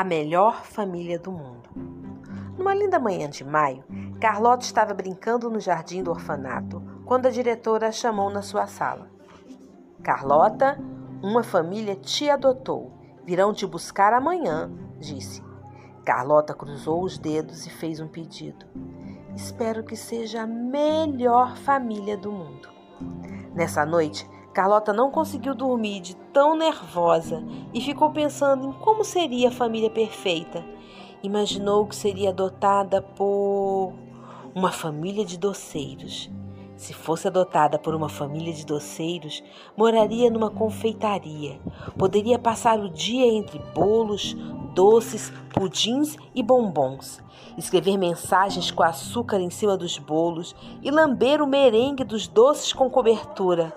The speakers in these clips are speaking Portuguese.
a melhor família do mundo. Numa linda manhã de maio, Carlota estava brincando no jardim do orfanato quando a diretora a chamou na sua sala. Carlota, uma família te adotou. Virão te buscar amanhã, disse. Carlota cruzou os dedos e fez um pedido. Espero que seja a melhor família do mundo. Nessa noite, Carlota não conseguiu dormir de tão nervosa e ficou pensando em como seria a família perfeita. Imaginou que seria adotada por uma família de doceiros. Se fosse adotada por uma família de doceiros, moraria numa confeitaria. Poderia passar o dia entre bolos, doces, pudins e bombons, escrever mensagens com açúcar em cima dos bolos e lamber o merengue dos doces com cobertura.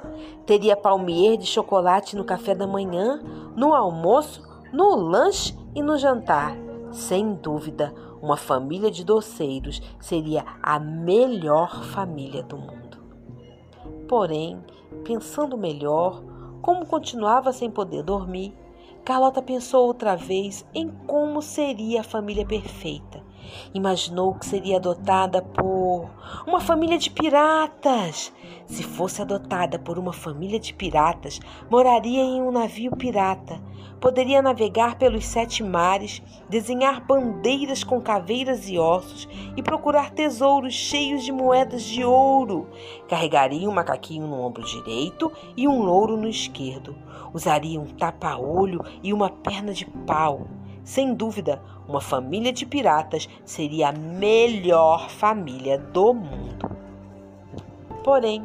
Teria palmier de chocolate no café da manhã, no almoço, no lanche e no jantar. Sem dúvida, uma família de doceiros seria a melhor família do mundo. Porém, pensando melhor, como continuava sem poder dormir, Carlota pensou outra vez em como seria a família perfeita. Imaginou que seria adotada por uma família de piratas. Se fosse adotada por uma família de piratas, moraria em um navio pirata. Poderia navegar pelos sete mares, desenhar bandeiras com caveiras e ossos e procurar tesouros cheios de moedas de ouro. Carregaria um macaquinho no ombro direito e um louro no esquerdo. Usaria um tapa-olho e uma perna de pau. Sem dúvida, uma família de piratas seria a melhor família do mundo. Porém,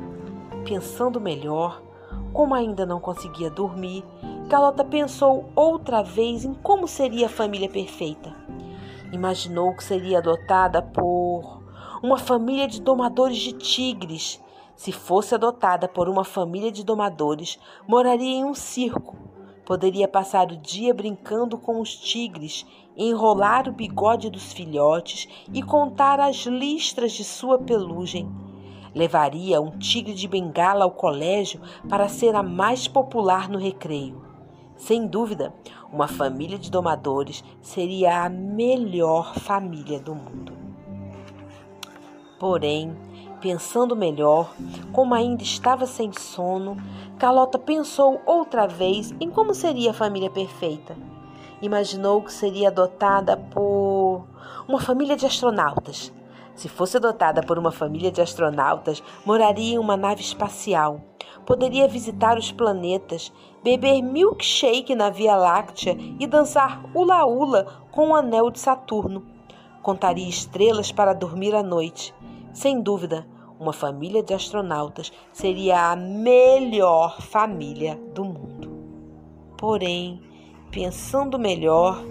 pensando melhor, como ainda não conseguia dormir, Carlota pensou outra vez em como seria a família perfeita. Imaginou que seria adotada por uma família de domadores de tigres se fosse adotada por uma família de domadores, moraria em um circo. Poderia passar o dia brincando com os tigres, enrolar o bigode dos filhotes e contar as listras de sua pelugem. Levaria um tigre de bengala ao colégio para ser a mais popular no recreio. Sem dúvida, uma família de domadores seria a melhor família do mundo. Porém, Pensando melhor, como ainda estava sem sono, Carlota pensou outra vez em como seria a família perfeita. Imaginou que seria adotada por uma família de astronautas. Se fosse adotada por uma família de astronautas, moraria em uma nave espacial. Poderia visitar os planetas, beber milkshake na Via Láctea e dançar hula-hula com o anel de Saturno. Contaria estrelas para dormir à noite sem dúvida, uma família de astronautas seria a melhor família do mundo. Porém, pensando melhor,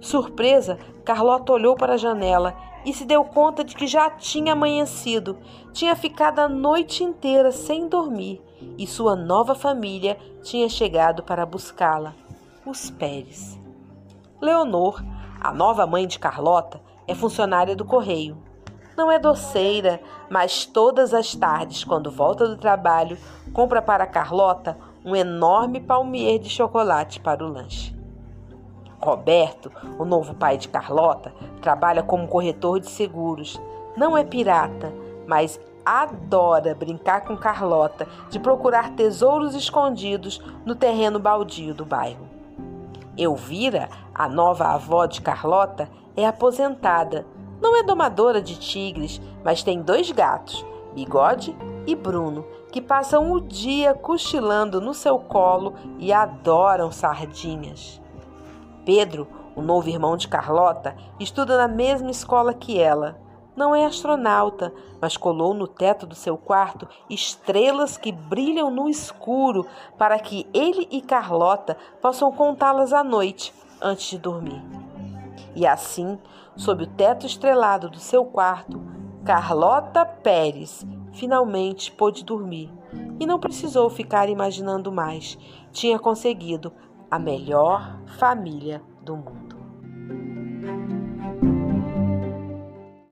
surpresa, Carlota olhou para a janela e se deu conta de que já tinha amanhecido. Tinha ficado a noite inteira sem dormir e sua nova família tinha chegado para buscá-la, os Pérez. Leonor, a nova mãe de Carlota, é funcionária do correio. Não é doceira, mas todas as tardes, quando volta do trabalho, compra para Carlota um enorme palmier de chocolate para o lanche. Roberto, o novo pai de Carlota, trabalha como corretor de seguros. Não é pirata, mas adora brincar com Carlota de procurar tesouros escondidos no terreno baldio do bairro. Elvira, a nova avó de Carlota, é aposentada não é domadora de tigres, mas tem dois gatos, Bigode e Bruno, que passam o dia cochilando no seu colo e adoram sardinhas. Pedro, o novo irmão de Carlota, estuda na mesma escola que ela. Não é astronauta, mas colou no teto do seu quarto estrelas que brilham no escuro para que ele e Carlota possam contá-las à noite antes de dormir. E assim, sob o teto estrelado do seu quarto, Carlota Pérez finalmente pôde dormir e não precisou ficar imaginando mais. Tinha conseguido a melhor família do mundo.